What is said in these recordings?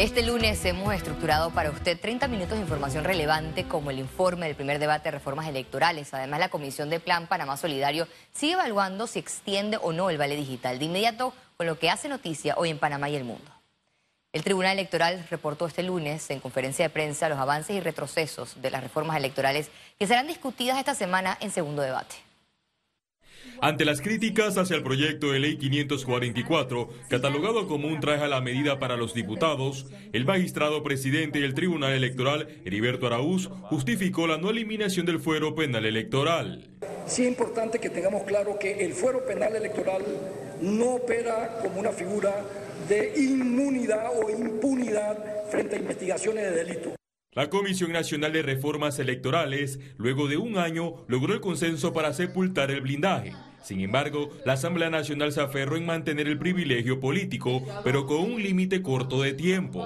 Este lunes hemos estructurado para usted 30 minutos de información relevante como el informe del primer debate de reformas electorales. Además, la Comisión de Plan Panamá Solidario sigue evaluando si extiende o no el vale digital. De inmediato, con lo que hace noticia hoy en Panamá y el mundo. El Tribunal Electoral reportó este lunes en conferencia de prensa los avances y retrocesos de las reformas electorales que serán discutidas esta semana en segundo debate. Ante las críticas hacia el proyecto de ley 544, catalogado como un traje a la medida para los diputados, el magistrado presidente del Tribunal Electoral, Heriberto Araúz, justificó la no eliminación del fuero penal electoral. Sí es importante que tengamos claro que el fuero penal electoral no opera como una figura de inmunidad o impunidad frente a investigaciones de delito. La Comisión Nacional de Reformas Electorales, luego de un año, logró el consenso para sepultar el blindaje. Sin embargo, la Asamblea Nacional se aferró en mantener el privilegio político, pero con un límite corto de tiempo.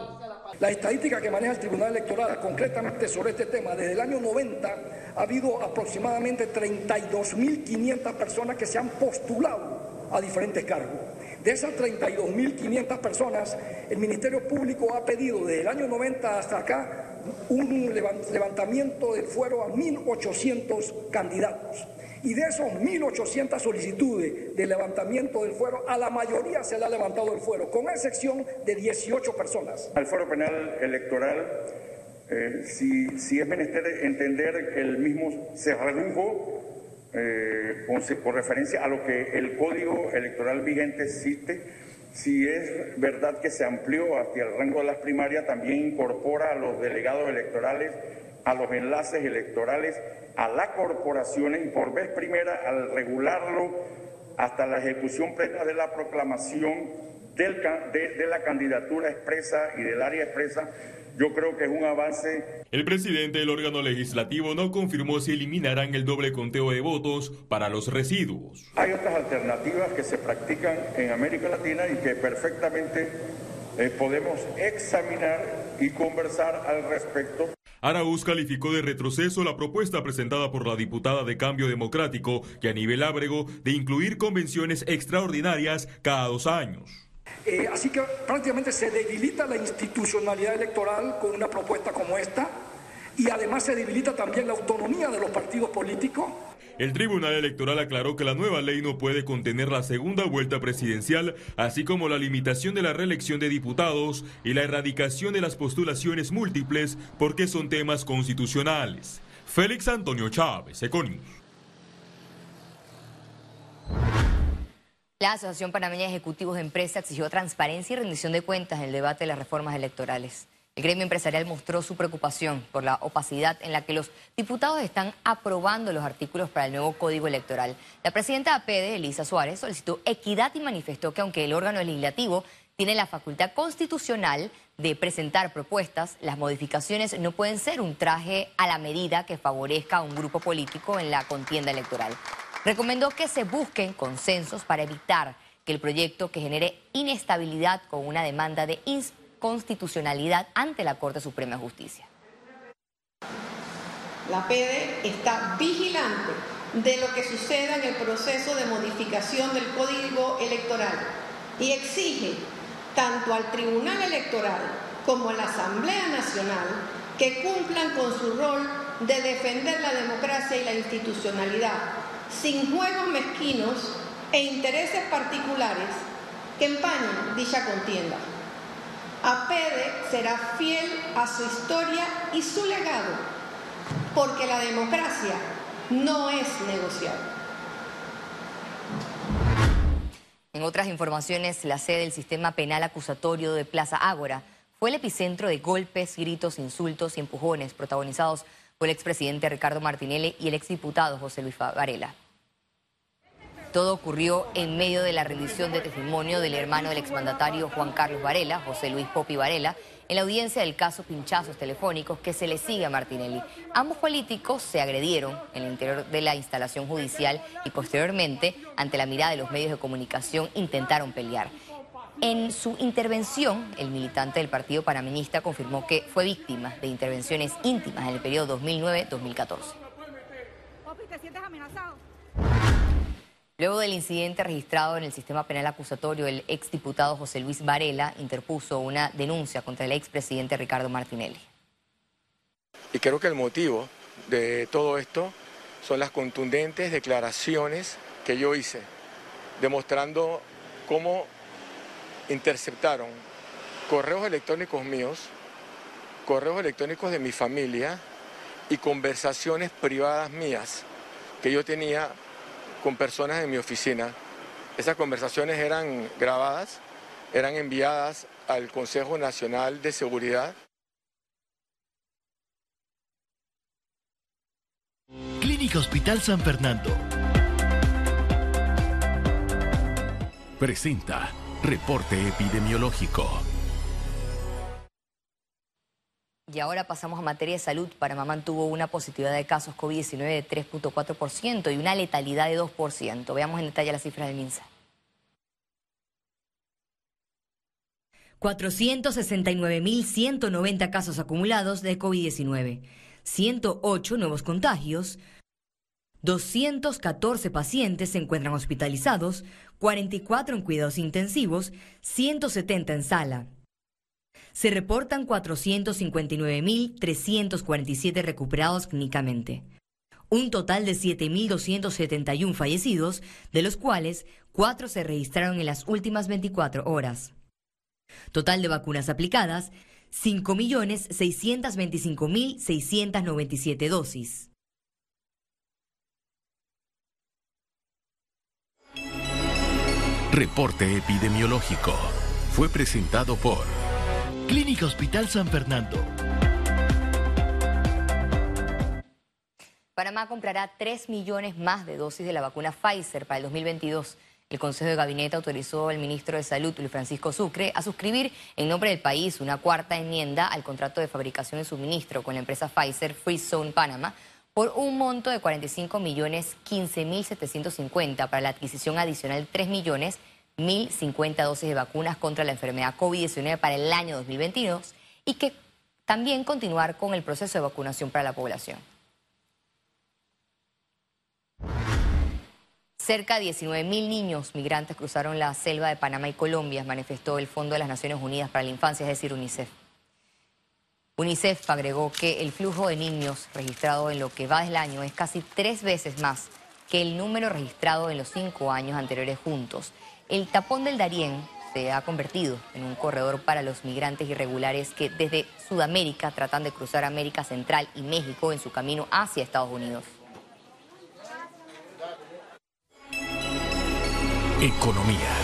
La estadística que maneja el Tribunal Electoral concretamente sobre este tema, desde el año 90 ha habido aproximadamente 32.500 personas que se han postulado a diferentes cargos. De esas 32.500 personas, el Ministerio Público ha pedido desde el año 90 hasta acá un levantamiento del fuero a 1.800 candidatos. Y de esos 1.800 solicitudes de levantamiento del fuero, a la mayoría se le ha levantado el fuero, con excepción de 18 personas. Al fuero penal electoral, eh, si, si, es menester entender el mismo se redujo eh, por referencia a lo que el código electoral vigente existe, si es verdad que se amplió hacia el rango de las primarias, también incorpora a los delegados electorales, a los enlaces electorales, a las corporaciones y por vez primera al regularlo hasta la ejecución plena de la proclamación de la candidatura expresa y del área expresa yo creo que es un avance. El presidente del órgano legislativo no confirmó si eliminarán el doble conteo de votos para los residuos. Hay otras alternativas que se practican en América Latina y que perfectamente eh, podemos examinar y conversar al respecto. Araúz calificó de retroceso la propuesta presentada por la diputada de Cambio Democrático, que a nivel ábrego, de incluir convenciones extraordinarias cada dos años. Eh, así que prácticamente se debilita la institucionalidad electoral con una propuesta como esta y además se debilita también la autonomía de los partidos políticos. El Tribunal Electoral aclaró que la nueva ley no puede contener la segunda vuelta presidencial, así como la limitación de la reelección de diputados y la erradicación de las postulaciones múltiples porque son temas constitucionales. Félix Antonio Chávez, Econius. La Asociación Panameña de Ejecutivos de Empresa exigió transparencia y rendición de cuentas en el debate de las reformas electorales. El gremio empresarial mostró su preocupación por la opacidad en la que los diputados están aprobando los artículos para el nuevo código electoral. La presidenta de APD, Elisa Suárez, solicitó equidad y manifestó que aunque el órgano legislativo tiene la facultad constitucional de presentar propuestas, las modificaciones no pueden ser un traje a la medida que favorezca a un grupo político en la contienda electoral. Recomendó que se busquen consensos para evitar que el proyecto que genere inestabilidad con una demanda de inconstitucionalidad ante la Corte Suprema de Justicia. La PD está vigilante de lo que suceda en el proceso de modificación del Código Electoral y exige tanto al Tribunal Electoral como a la Asamblea Nacional que cumplan con su rol de defender la democracia y la institucionalidad sin juegos mezquinos e intereses particulares que empañen dicha contienda. APEDE será fiel a su historia y su legado, porque la democracia no es negociable. En otras informaciones, la sede del sistema penal acusatorio de Plaza Ágora fue el epicentro de golpes, gritos, insultos y empujones protagonizados por el expresidente Ricardo Martinelli y el exdiputado José Luis Varela. Todo ocurrió en medio de la rendición de testimonio del hermano del exmandatario Juan Carlos Varela, José Luis Popi Varela, en la audiencia del caso Pinchazos Telefónicos que se le sigue a Martinelli. Ambos políticos se agredieron en el interior de la instalación judicial y posteriormente, ante la mirada de los medios de comunicación, intentaron pelear. En su intervención, el militante del Partido Panameñista confirmó que fue víctima de intervenciones íntimas en el periodo 2009-2014. Luego del incidente registrado en el sistema penal acusatorio, el exdiputado José Luis Varela interpuso una denuncia contra el expresidente Ricardo Martinelli. Y creo que el motivo de todo esto son las contundentes declaraciones que yo hice, demostrando cómo interceptaron correos electrónicos míos, correos electrónicos de mi familia y conversaciones privadas mías que yo tenía con personas en mi oficina. Esas conversaciones eran grabadas, eran enviadas al Consejo Nacional de Seguridad. Clínica Hospital San Fernando. Presenta Reporte Epidemiológico. Y ahora pasamos a materia de salud. Panamá mantuvo una positividad de casos COVID-19 de 3.4% y una letalidad de 2%. Veamos en detalle las cifras del MINSA. 469.190 casos acumulados de COVID-19, 108 nuevos contagios, 214 pacientes se encuentran hospitalizados, 44 en cuidados intensivos, 170 en sala. Se reportan 459.347 recuperados clínicamente. Un total de 7.271 fallecidos, de los cuales 4 se registraron en las últimas 24 horas. Total de vacunas aplicadas, 5.625.697 dosis. Reporte epidemiológico. Fue presentado por Clínica Hospital San Fernando. Panamá comprará 3 millones más de dosis de la vacuna Pfizer para el 2022. El Consejo de Gabinete autorizó al ministro de Salud, Luis Francisco Sucre, a suscribir en nombre del país una cuarta enmienda al contrato de fabricación y suministro con la empresa Pfizer Free Zone Panama por un monto de 45 millones 15 mil 750 para la adquisición adicional de 3 millones 1.050 dosis de vacunas contra la enfermedad COVID-19 para el año 2022 y que también continuar con el proceso de vacunación para la población. Cerca de 19.000 niños migrantes cruzaron la selva de Panamá y Colombia, manifestó el Fondo de las Naciones Unidas para la Infancia, es decir, UNICEF. UNICEF agregó que el flujo de niños registrado en lo que va del año es casi tres veces más que el número registrado en los cinco años anteriores juntos. El tapón del Darién se ha convertido en un corredor para los migrantes irregulares que desde Sudamérica tratan de cruzar América Central y México en su camino hacia Estados Unidos. Economía.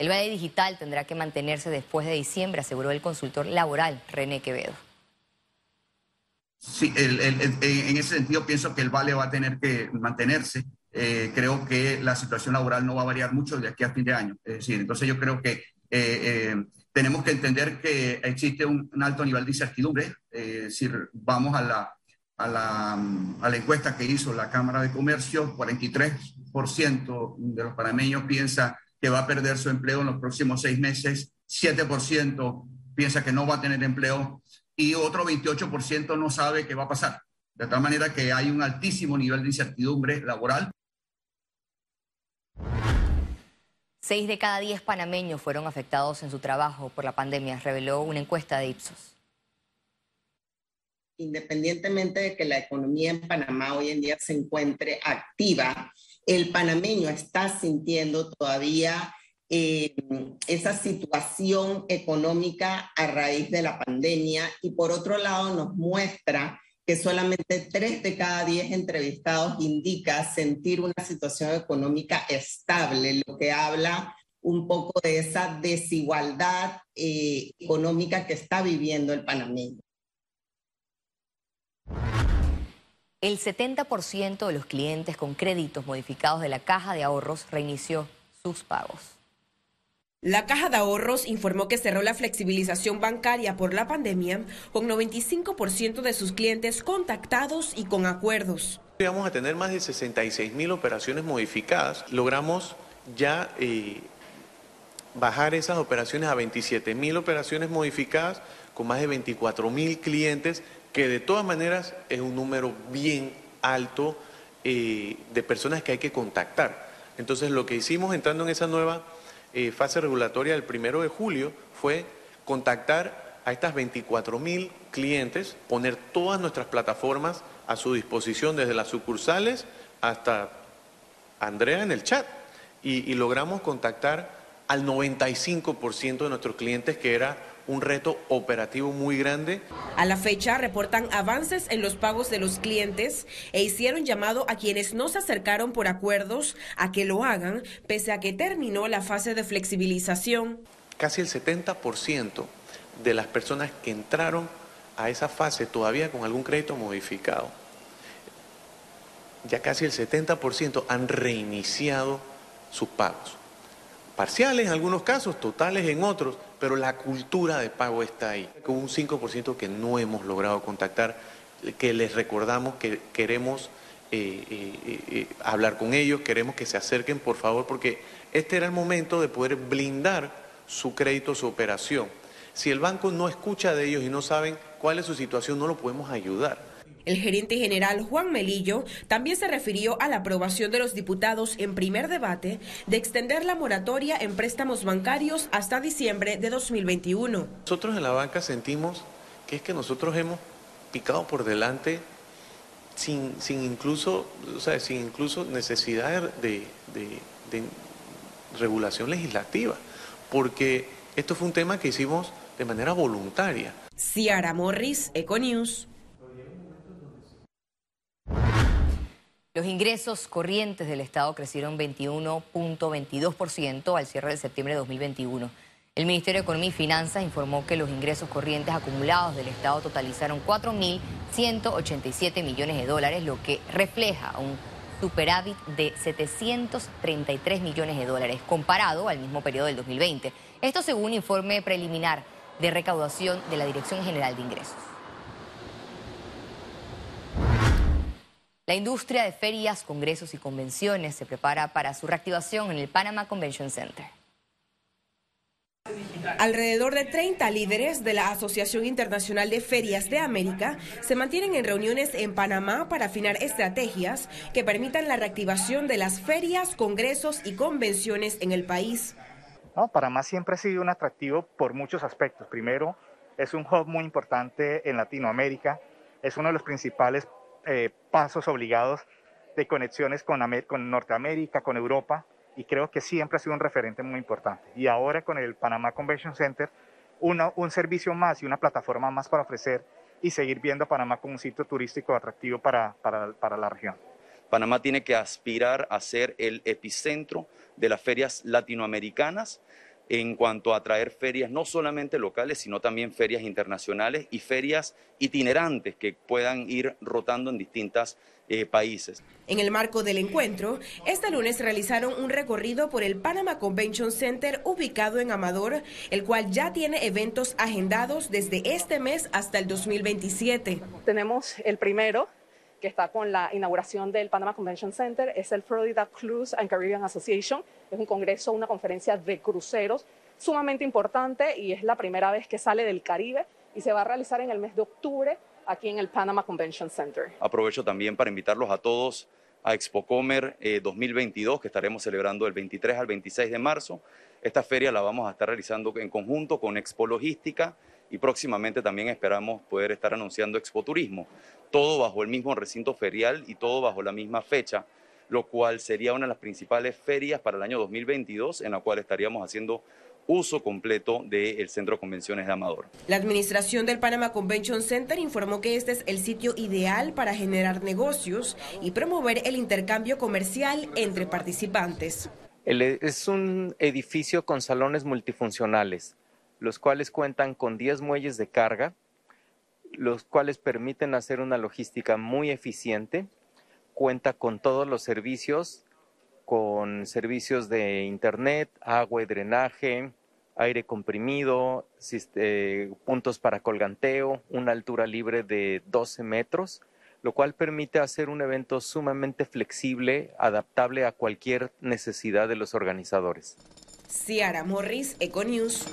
El Valle Digital tendrá que mantenerse después de diciembre, aseguró el consultor laboral René Quevedo. Sí, en ese sentido pienso que el Vale va a tener que mantenerse eh, creo que la situación laboral no va a variar mucho de aquí a fin de año. Es entonces yo creo que eh, eh, tenemos que entender que existe un, alto nivel de incertidumbre. si vamos a, la, a la encuesta que hizo la Cámara de Comercio, 43% de los panameños piensa que va a perder su empleo en los próximos seis meses, 7% piensa que no va a tener empleo y otro 28% no sabe qué va a pasar. De tal manera que hay un altísimo nivel de incertidumbre laboral Seis de cada diez panameños fueron afectados en su trabajo por la pandemia, reveló una encuesta de Ipsos. Independientemente de que la economía en Panamá hoy en día se encuentre activa, el panameño está sintiendo todavía eh, esa situación económica a raíz de la pandemia y por otro lado nos muestra que solamente tres de cada diez entrevistados indica sentir una situación económica estable, lo que habla un poco de esa desigualdad eh, económica que está viviendo el panameño. El 70% de los clientes con créditos modificados de la caja de ahorros reinició sus pagos. La Caja de Ahorros informó que cerró la flexibilización bancaria por la pandemia con 95% de sus clientes contactados y con acuerdos. Vamos a tener más de 66 mil operaciones modificadas. Logramos ya eh, bajar esas operaciones a 27 mil operaciones modificadas con más de 24 mil clientes, que de todas maneras es un número bien alto eh, de personas que hay que contactar. Entonces lo que hicimos entrando en esa nueva eh, fase regulatoria del primero de julio fue contactar a estas 24 mil clientes, poner todas nuestras plataformas a su disposición, desde las sucursales hasta Andrea en el chat. Y, y logramos contactar al 95% de nuestros clientes, que era un reto operativo muy grande. A la fecha reportan avances en los pagos de los clientes e hicieron llamado a quienes no se acercaron por acuerdos a que lo hagan, pese a que terminó la fase de flexibilización. Casi el 70% de las personas que entraron a esa fase todavía con algún crédito modificado, ya casi el 70% han reiniciado sus pagos. Parciales en algunos casos, totales en otros, pero la cultura de pago está ahí. Con un 5% que no hemos logrado contactar, que les recordamos que queremos eh, eh, eh, hablar con ellos, queremos que se acerquen, por favor, porque este era el momento de poder blindar su crédito, su operación. Si el banco no escucha de ellos y no saben cuál es su situación, no lo podemos ayudar. El gerente general Juan Melillo también se refirió a la aprobación de los diputados en primer debate de extender la moratoria en préstamos bancarios hasta diciembre de 2021. Nosotros en la banca sentimos que es que nosotros hemos picado por delante sin, sin incluso, o sea, sin incluso necesidad de, de regulación legislativa, porque esto fue un tema que hicimos de manera voluntaria. Ciara Morris, Econews. Los ingresos corrientes del Estado crecieron 21.22% al cierre de septiembre de 2021. El Ministerio de Economía y Finanzas informó que los ingresos corrientes acumulados del Estado totalizaron 4.187 millones de dólares, lo que refleja un superávit de 733 millones de dólares, comparado al mismo periodo del 2020. Esto según informe preliminar de recaudación de la Dirección General de Ingresos. La industria de ferias, congresos y convenciones se prepara para su reactivación en el Panama Convention Center. Alrededor de 30 líderes de la Asociación Internacional de Ferias de América se mantienen en reuniones en Panamá para afinar estrategias que permitan la reactivación de las ferias, congresos y convenciones en el país. Panamá siempre ha sido un atractivo por muchos aspectos. Primero, es un hub muy importante en Latinoamérica, es uno de los principales eh, pasos obligados de conexiones con, con Norteamérica, con Europa, y creo que siempre ha sido un referente muy importante. Y ahora con el Panamá Convention Center, un servicio más y una plataforma más para ofrecer y seguir viendo a Panamá como un sitio turístico atractivo para, para, para la región. Panamá tiene que aspirar a ser el epicentro de las ferias latinoamericanas en cuanto a atraer ferias no solamente locales, sino también ferias internacionales y ferias itinerantes que puedan ir rotando en distintas eh, países. En el marco del encuentro, este lunes realizaron un recorrido por el Panama Convention Center ubicado en Amador, el cual ya tiene eventos agendados desde este mes hasta el 2027. Tenemos el primero que está con la inauguración del Panama Convention Center, es el Florida Cruise and Caribbean Association. Es un congreso, una conferencia de cruceros sumamente importante y es la primera vez que sale del Caribe y se va a realizar en el mes de octubre aquí en el Panama Convention Center. Aprovecho también para invitarlos a todos a ExpoComer 2022 eh, que estaremos celebrando del 23 al 26 de marzo. Esta feria la vamos a estar realizando en conjunto con Expo Logística y próximamente también esperamos poder estar anunciando Expo Turismo, todo bajo el mismo recinto ferial y todo bajo la misma fecha, lo cual sería una de las principales ferias para el año 2022 en la cual estaríamos haciendo uso completo del Centro de Convenciones de Amador. La administración del Panama Convention Center informó que este es el sitio ideal para generar negocios y promover el intercambio comercial entre participantes. Es un edificio con salones multifuncionales los cuales cuentan con 10 muelles de carga, los cuales permiten hacer una logística muy eficiente, cuenta con todos los servicios, con servicios de internet, agua y drenaje, aire comprimido, eh, puntos para colganteo, una altura libre de 12 metros, lo cual permite hacer un evento sumamente flexible, adaptable a cualquier necesidad de los organizadores. Ciara Morris, Econews.